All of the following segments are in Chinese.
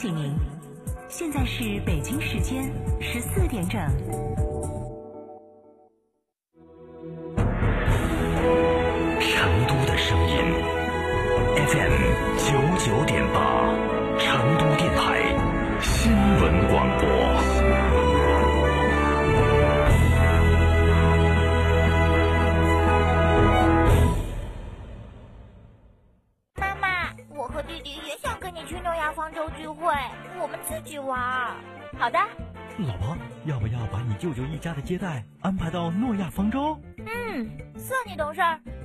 醒您，现在是北京时间十四点整。成都的声音，FM 九九点八，成都电台新闻广播。妈妈，我和弟弟也想去诺亚方舟聚会，我们自己玩。好的，老婆，要不要把你舅舅一家的接待安排到诺亚方舟？嗯，算你懂事儿。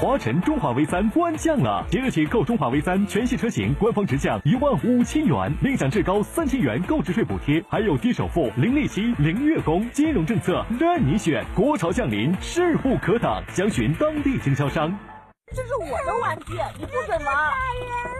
华晨中华 V 三官降了，即日起购中华 V 三全系车型，官方直降一万五千元，另享至高三千元购置税补贴，还有低首付、零利息、零月供，金融政策任你选。国潮降临，势不可挡，详询当地经销商。这是我的玩具，你不准玩。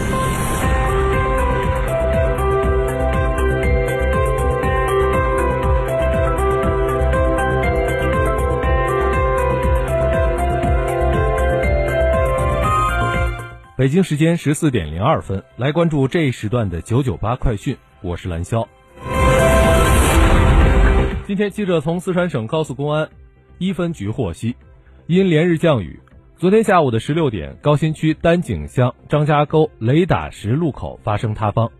北京时间十四点零二分，来关注这一时段的九九八快讯，我是蓝霄。今天，记者从四川省高速公安一分局获悉，因连日降雨，昨天下午的十六点，高新区丹景乡张家沟雷打石路口发生塌方，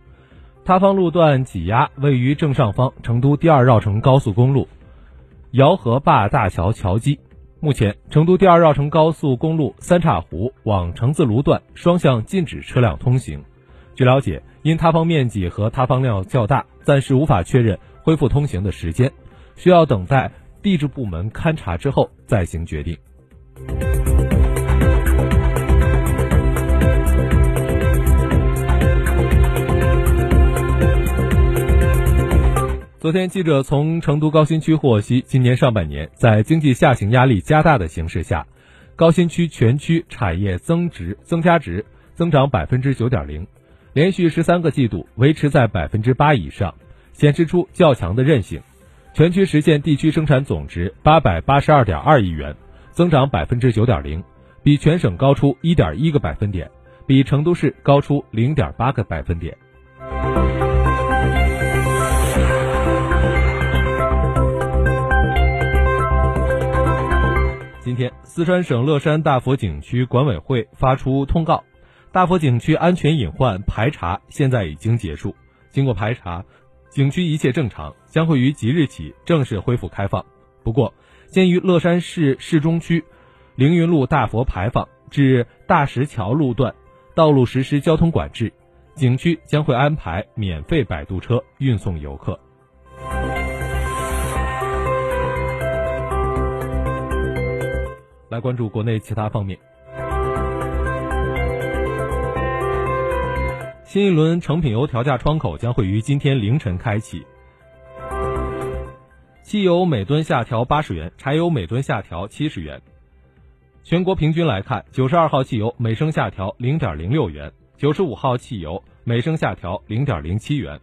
塌方路段挤压位于正上方成都第二绕城高速公路姚河坝大桥桥基。目前，成都第二绕城高速公路三岔湖往成自泸段双向禁止车辆通行。据了解，因塌方面积和塌方量较大，暂时无法确认恢复通行的时间，需要等待地质部门勘察之后再行决定。昨天，记者从成都高新区获悉，今年上半年在经济下行压力加大的形势下，高新区全区产业增值增加值增长百分之九点零，连续十三个季度维持在百分之八以上，显示出较强的韧性。全区实现地区生产总值八百八十二点二亿元，增长百分之九点零，比全省高出一点一个百分点，比成都市高出零点八个百分点。今天，四川省乐山大佛景区管委会发出通告，大佛景区安全隐患排查现在已经结束。经过排查，景区一切正常，将会于即日起正式恢复开放。不过，鉴于乐山市市中区凌云路大佛牌坊至大石桥路段道路实施交通管制，景区将会安排免费摆渡车运送游客。来关注国内其他方面。新一轮成品油调价窗口将会于今天凌晨开启，汽油每吨下调八十元，柴油每吨下调七十元。全国平均来看，九十二号汽油每升下调零点零六元，九十五号汽油每升下调零点零七元。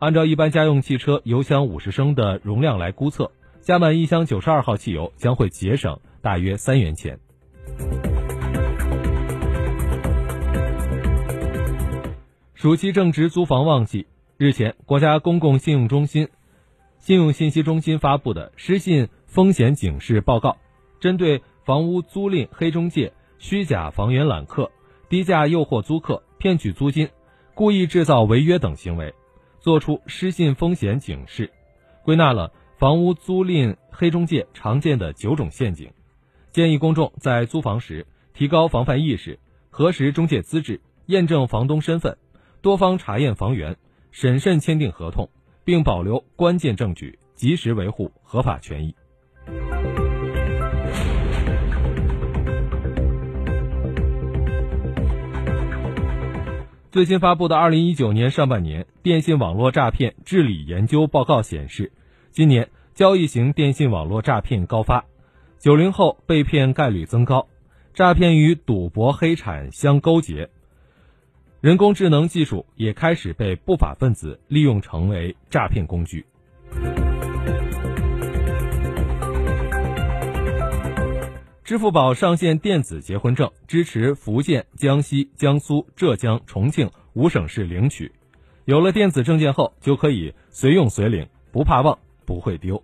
按照一般家用汽车油箱五十升的容量来估测，加满一箱九十二号汽油将会节省大约三元钱。暑期正值租房旺季，日前，国家公共信用中心、信用信息中心发布的失信风险警示报告，针对房屋租赁黑中介、虚假房源揽客、低价诱惑租客、骗取租金、故意制造违约等行为，作出失信风险警示，归纳了房屋租赁黑中介常见的九种陷阱，建议公众在租房时提高防范意识，核实中介资质，验证房东身份，多方查验房源。审慎签订合同，并保留关键证据，及时维护合法权益。最新发布的二零一九年上半年电信网络诈骗治理研究报告显示，今年交易型电信网络诈骗高发，九零后被骗概率增高，诈骗与赌博黑产相勾结。人工智能技术也开始被不法分子利用，成为诈骗工具。支付宝上线电子结婚证，支持福建、江西、江苏、浙江、重庆五省市领取。有了电子证件后，就可以随用随领，不怕忘，不会丢。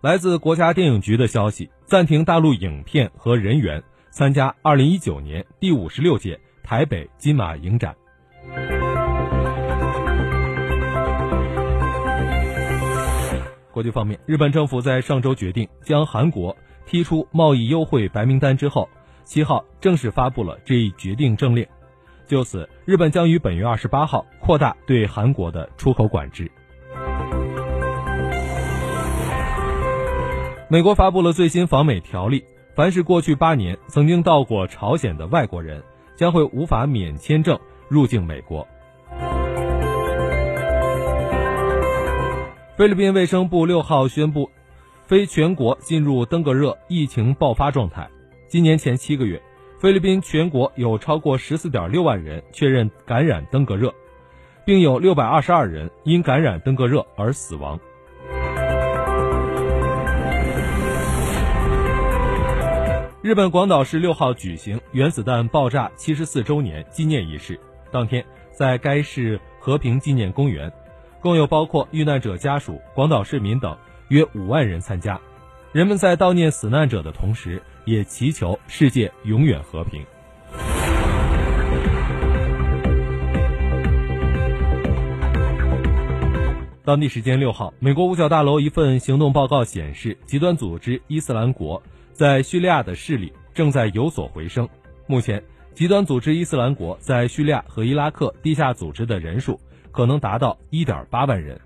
来自国家电影局的消息，暂停大陆影片和人员参加二零一九年第五十六届台北金马影展。国际方面，日本政府在上周决定将韩国踢出贸易优惠白名单之后，七号正式发布了这一决定政令。就此，日本将于本月二十八号扩大对韩国的出口管制。美国发布了最新访美条例，凡是过去八年曾经到过朝鲜的外国人，将会无法免签证入境美国。菲律宾卫生部六号宣布，非全国进入登革热疫情爆发状态。今年前七个月，菲律宾全国有超过十四点六万人确认感染登革热，并有六百二十二人因感染登革热而死亡。日本广岛市六号举行原子弹爆炸七十四周年纪念仪式。当天，在该市和平纪念公园，共有包括遇难者家属、广岛市民等约五万人参加。人们在悼念死难者的同时，也祈求世界永远和平。当地时间六号，美国五角大楼一份行动报告显示，极端组织伊斯兰国。在叙利亚的势力正在有所回升。目前，极端组织伊斯兰国在叙利亚和伊拉克地下组织的人数可能达到1.8万人。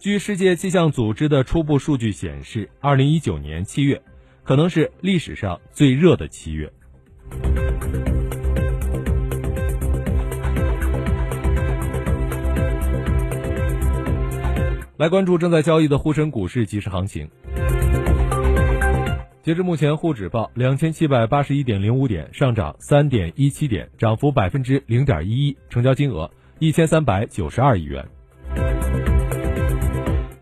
据世界气象组织的初步数据显示，2019年七月可能是历史上最热的七月。来关注正在交易的沪深股市即时行情。截至目前，沪指报两千七百八十一点零五点，上涨三点一七点，涨幅百分之零点一一，成交金额一千三百九十二亿元。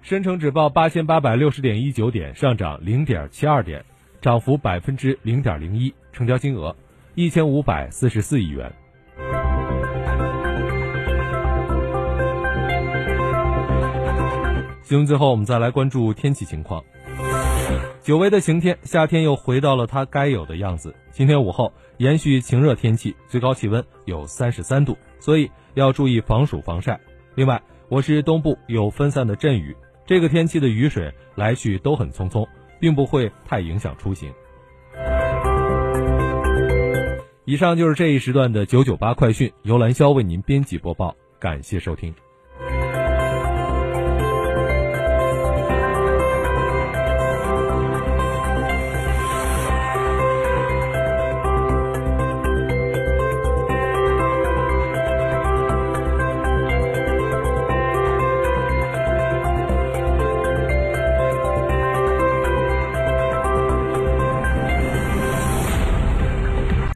深成指报八千八百六十点一九点，上涨零点七二点，涨幅百分之零点零一，成交金额一千五百四十四亿元。新闻最后，我们再来关注天气情况。久违的晴天，夏天又回到了它该有的样子。今天午后延续晴热天气，最高气温有三十三度，所以要注意防暑防晒。另外，我市东部有分散的阵雨，这个天气的雨水来去都很匆匆，并不会太影响出行。以上就是这一时段的九九八快讯，由兰霄为您编辑播报，感谢收听。